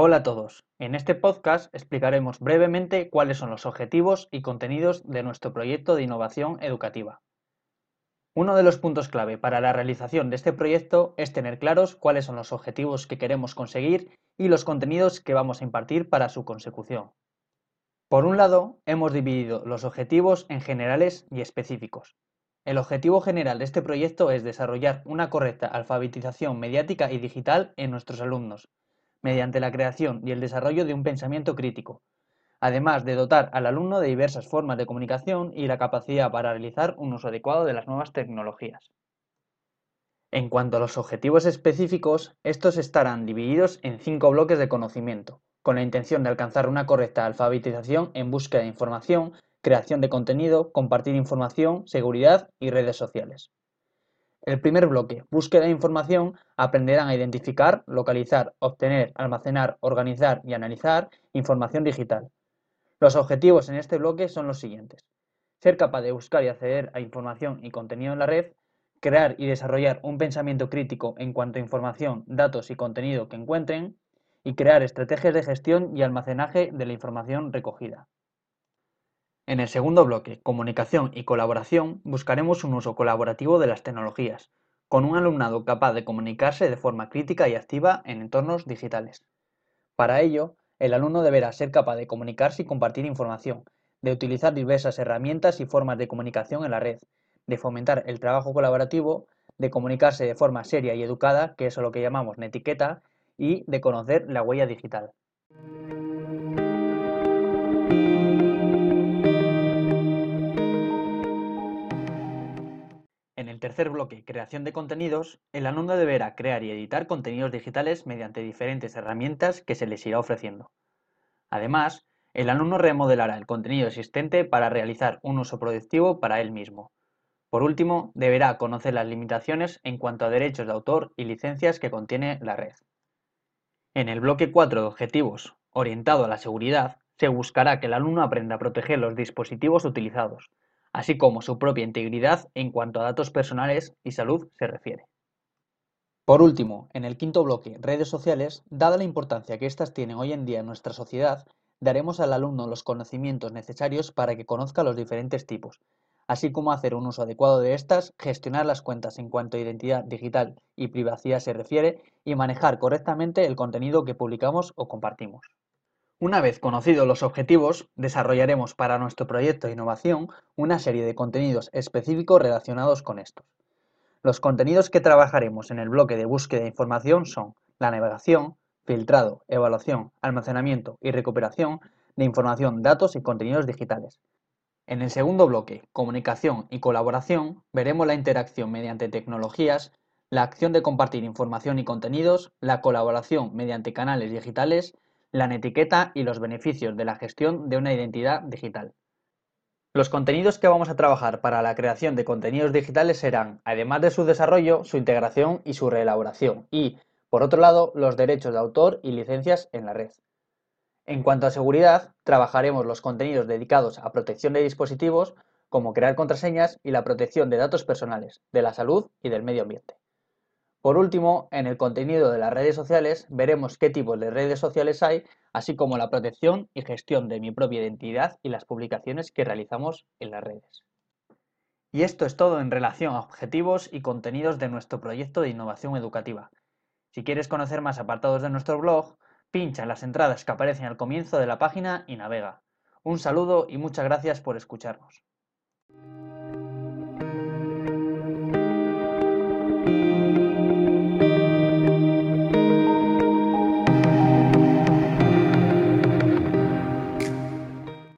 Hola a todos. En este podcast explicaremos brevemente cuáles son los objetivos y contenidos de nuestro proyecto de innovación educativa. Uno de los puntos clave para la realización de este proyecto es tener claros cuáles son los objetivos que queremos conseguir y los contenidos que vamos a impartir para su consecución. Por un lado, hemos dividido los objetivos en generales y específicos. El objetivo general de este proyecto es desarrollar una correcta alfabetización mediática y digital en nuestros alumnos, mediante la creación y el desarrollo de un pensamiento crítico, además de dotar al alumno de diversas formas de comunicación y la capacidad para realizar un uso adecuado de las nuevas tecnologías. En cuanto a los objetivos específicos, estos estarán divididos en cinco bloques de conocimiento, con la intención de alcanzar una correcta alfabetización en búsqueda de información, creación de contenido, compartir información, seguridad y redes sociales. El primer bloque, búsqueda de información, aprenderán a identificar, localizar, obtener, almacenar, organizar y analizar información digital. Los objetivos en este bloque son los siguientes. Ser capaz de buscar y acceder a información y contenido en la red, crear y desarrollar un pensamiento crítico en cuanto a información, datos y contenido que encuentren, y crear estrategias de gestión y almacenaje de la información recogida. En el segundo bloque, comunicación y colaboración, buscaremos un uso colaborativo de las tecnologías, con un alumnado capaz de comunicarse de forma crítica y activa en entornos digitales. Para ello, el alumno deberá ser capaz de comunicarse y compartir información, de utilizar diversas herramientas y formas de comunicación en la red, de fomentar el trabajo colaborativo, de comunicarse de forma seria y educada, que es lo que llamamos netiqueta, y de conocer la huella digital. Bloque, creación de contenidos, el alumno deberá crear y editar contenidos digitales mediante diferentes herramientas que se les irá ofreciendo. Además, el alumno remodelará el contenido existente para realizar un uso productivo para él mismo. Por último, deberá conocer las limitaciones en cuanto a derechos de autor y licencias que contiene la red. En el bloque 4 de objetivos, orientado a la seguridad, se buscará que el alumno aprenda a proteger los dispositivos utilizados, así como su propia integridad en cuanto a datos personales y salud se refiere. Por último, en el quinto bloque, redes sociales, dada la importancia que éstas tienen hoy en día en nuestra sociedad, daremos al alumno los conocimientos necesarios para que conozca los diferentes tipos, así como hacer un uso adecuado de estas, gestionar las cuentas en cuanto a identidad digital y privacidad se refiere y manejar correctamente el contenido que publicamos o compartimos. Una vez conocidos los objetivos, desarrollaremos para nuestro proyecto de innovación una serie de contenidos específicos relacionados con estos. Los contenidos que trabajaremos en el bloque de búsqueda de información son la navegación, filtrado, evaluación, almacenamiento y recuperación de información, datos y contenidos digitales. En el segundo bloque, comunicación y colaboración, veremos la interacción mediante tecnologías, la acción de compartir información y contenidos, la colaboración mediante canales digitales, la netiqueta y los beneficios de la gestión de una identidad digital. Los contenidos que vamos a trabajar para la creación de contenidos digitales serán, además de su desarrollo, su integración y su reelaboración y, por otro lado, los derechos de autor y licencias en la red. En cuanto a seguridad, trabajaremos los contenidos dedicados a protección de dispositivos, como crear contraseñas y la protección de datos personales, de la salud y del medio ambiente. Por último, en el contenido de las redes sociales veremos qué tipos de redes sociales hay, así como la protección y gestión de mi propia identidad y las publicaciones que realizamos en las redes. Y esto es todo en relación a objetivos y contenidos de nuestro proyecto de innovación educativa. Si quieres conocer más apartados de nuestro blog, pincha en las entradas que aparecen al comienzo de la página y navega. Un saludo y muchas gracias por escucharnos.